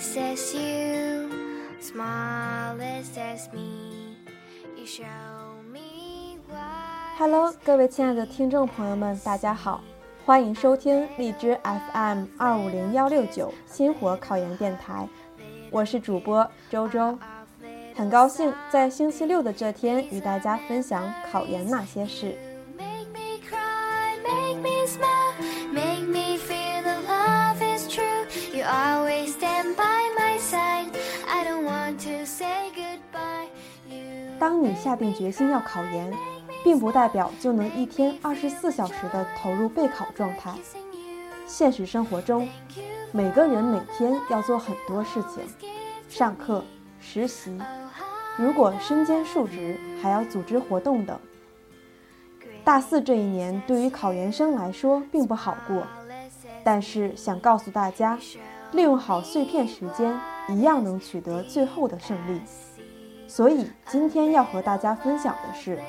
face as you, smallest as me. You show me why. Hello，各位亲爱的听众朋友们，大家好，欢迎收听荔枝 FM 二五零幺六九星火考研电台，我是主播周周，很高兴在星期六的这天与大家分享考研那些事。当你下定决心要考研，并不代表就能一天二十四小时的投入备考状态。现实生活中，每个人每天要做很多事情，上课、实习，如果身兼数职，还要组织活动等。大四这一年对于考研生来说并不好过，但是想告诉大家，利用好碎片时间，一样能取得最后的胜利。所以今天要和大家分享的是，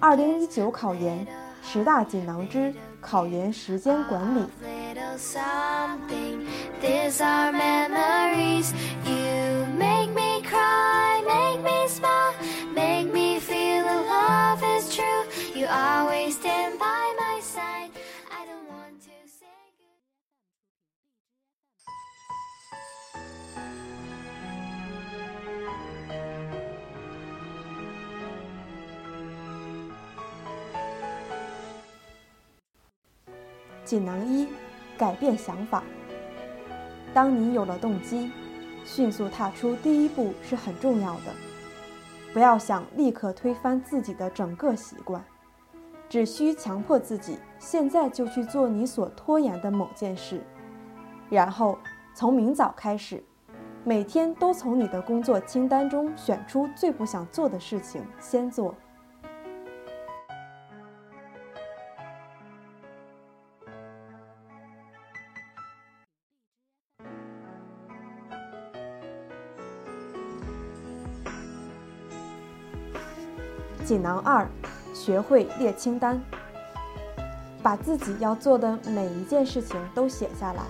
二零一九考研十大锦囊之考研时间管理。You always stand by 锦囊一：改变想法。当你有了动机，迅速踏出第一步是很重要的。不要想立刻推翻自己的整个习惯，只需强迫自己现在就去做你所拖延的某件事，然后从明早开始，每天都从你的工作清单中选出最不想做的事情先做。锦囊二：学会列清单，把自己要做的每一件事情都写下来。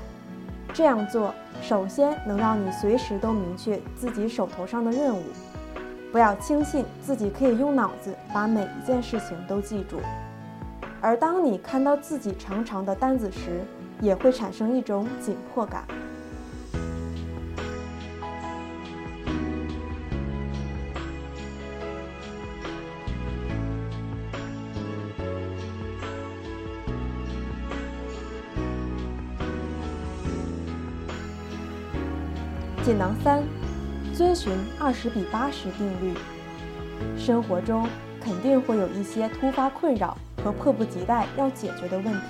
这样做，首先能让你随时都明确自己手头上的任务，不要轻信自己可以用脑子把每一件事情都记住。而当你看到自己长长的单子时，也会产生一种紧迫感。锦囊三：遵循二十比八十定律。生活中肯定会有一些突发困扰和迫不及待要解决的问题。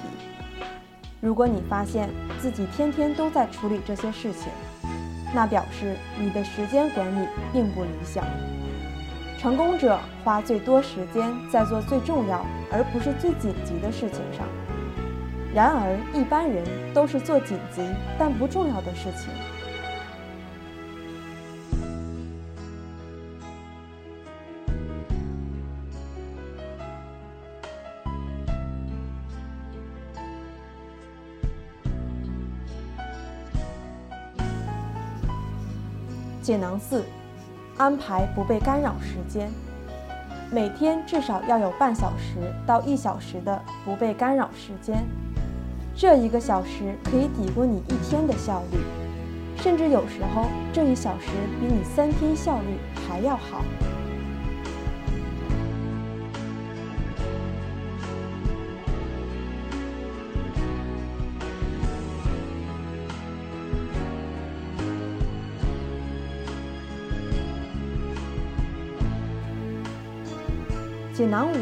如果你发现自己天天都在处理这些事情，那表示你的时间管理并不理想。成功者花最多时间在做最重要而不是最紧急的事情上，然而一般人都是做紧急但不重要的事情。解囊四：安排不被干扰时间。每天至少要有半小时到一小时的不被干扰时间，这一个小时可以抵过你一天的效率，甚至有时候这一小时比你三天效率还要好。锦囊五：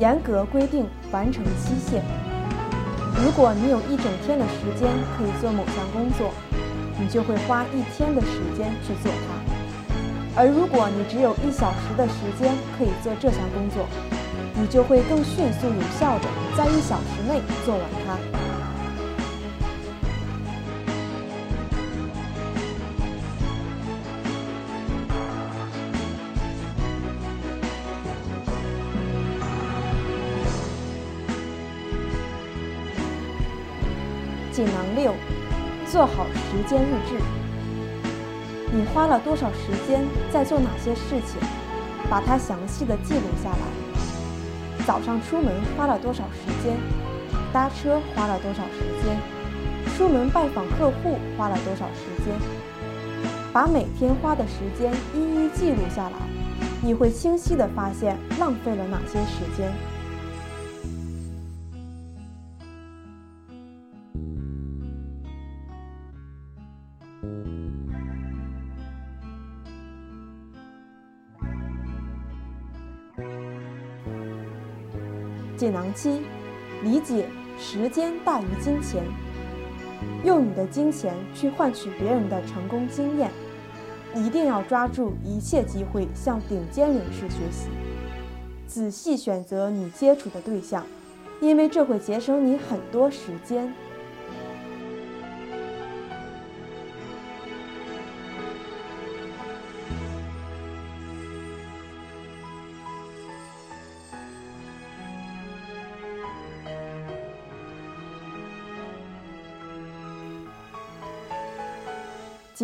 严格规定完成期限。如果你有一整天的时间可以做某项工作，你就会花一天的时间去做它；而如果你只有一小时的时间可以做这项工作，你就会更迅速有效地在一小时内做完它。做好时间日志。你花了多少时间在做哪些事情，把它详细的记录下来。早上出门花了多少时间，搭车花了多少时间，出门拜访客户花了多少时间，把每天花的时间一一记录下来，你会清晰的发现浪费了哪些时间。锦囊七，理解时间大于金钱，用你的金钱去换取别人的成功经验，一定要抓住一切机会向顶尖人士学习，仔细选择你接触的对象，因为这会节省你很多时间。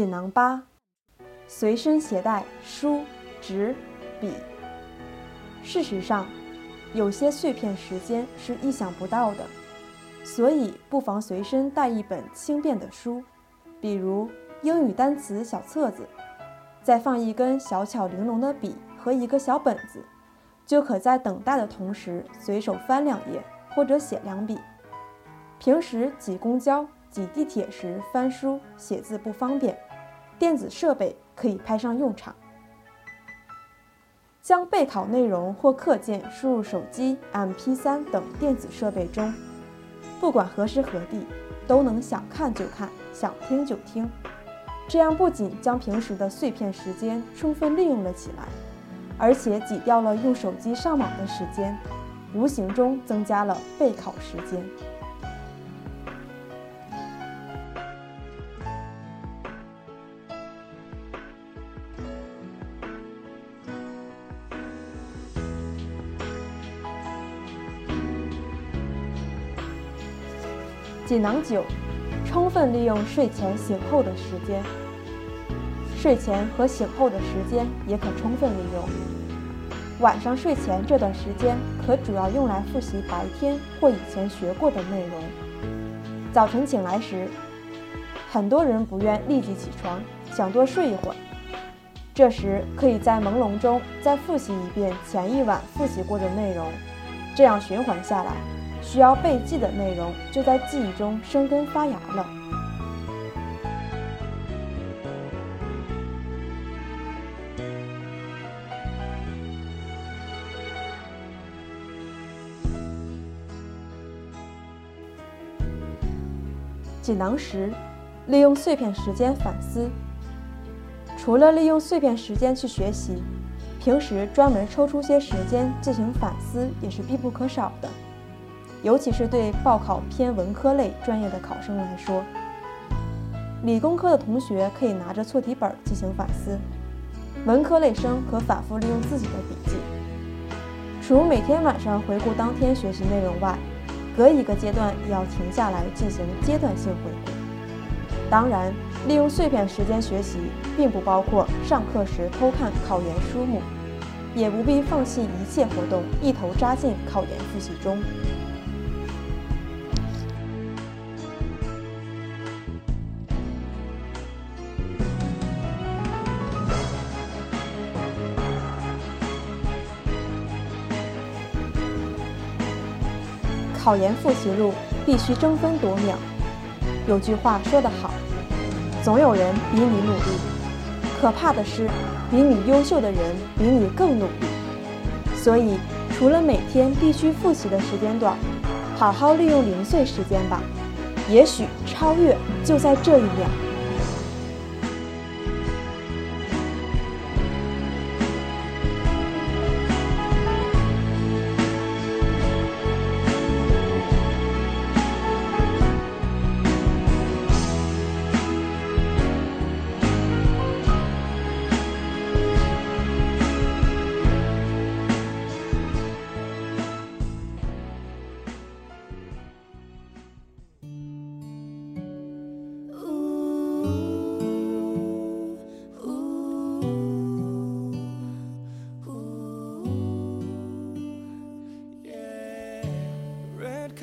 锦囊八，随身携带书、纸、笔。事实上，有些碎片时间是意想不到的，所以不妨随身带一本轻便的书，比如英语单词小册子，再放一根小巧玲珑的笔和一个小本子，就可在等待的同时随手翻两页或者写两笔。平时挤公交。挤地铁时翻书写字不方便，电子设备可以派上用场。将备考内容或课件输入手机、MP3 等电子设备中，不管何时何地，都能想看就看，想听就听。这样不仅将平时的碎片时间充分利用了起来，而且挤掉了用手机上网的时间，无形中增加了备考时间。锦囊九，充分利用睡前醒后的时间。睡前和醒后的时间也可充分利用。晚上睡前这段时间可主要用来复习白天或以前学过的内容。早晨醒来时，很多人不愿立即起床，想多睡一会儿。这时可以在朦胧中再复习一遍前一晚复习过的内容，这样循环下来。需要背记的内容就在记忆中生根发芽了。锦囊十，利用碎片时间反思。除了利用碎片时间去学习，平时专门抽出些时间进行反思也是必不可少的。尤其是对报考偏文科类专业的考生来说，理工科的同学可以拿着错题本进行反思，文科类生可反复利用自己的笔记。除每天晚上回顾当天学习内容外，隔一个阶段也要停下来进行阶段性回顾。当然，利用碎片时间学习，并不包括上课时偷看考研书目，也不必放弃一切活动，一头扎进考研复习中。考研复习路必须争分夺秒。有句话说得好，总有人比你努力，可怕的是，比你优秀的人比你更努力。所以，除了每天必须复习的时间段，好好利用零碎时间吧。也许超越就在这一秒。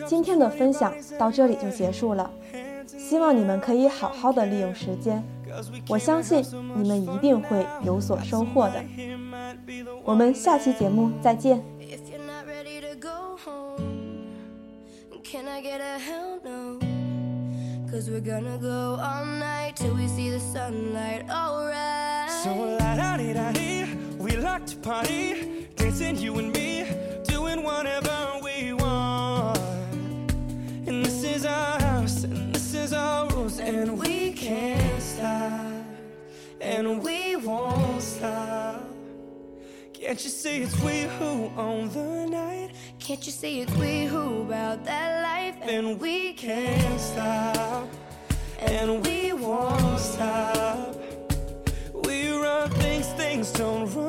今天的分享到这里就结束了，希望你们可以好好的利用时间，我相信你们一定会有所收获的。我们下期节目再见。Cause we're gonna go all night till we see the sunlight, alright. So la da dee da dee, we like to party, dancing you and me, Can't you see it's we who own the night? Can't you see it's we who about that life? And we can't stop, and we won't stop. We run things, things don't run.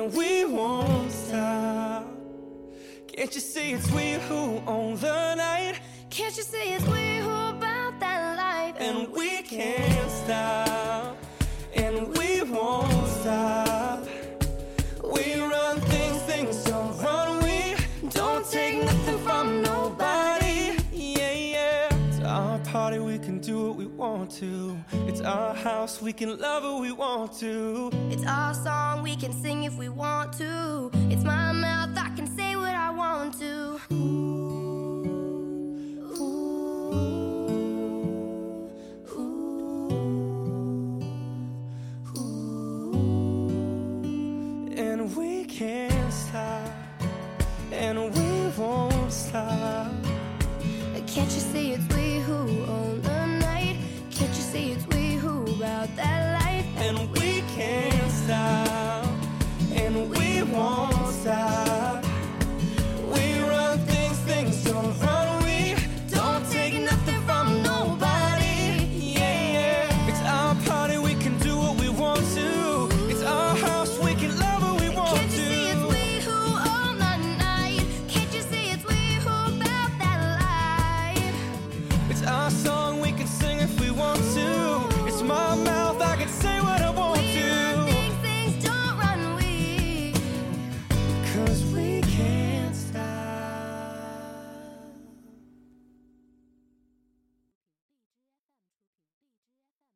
and we won't stop. Can't you see it's we who own the night? Can't you see it's we who about that life? And we can't stop, party, we can do what we want to. It's our house, we can love who we want to. It's our song, we can sing if we want to. It's my mouth, I can say what I want to. Ooh, ooh, ooh, and we can't stop, and we won't stop. Can't you see it's we who inside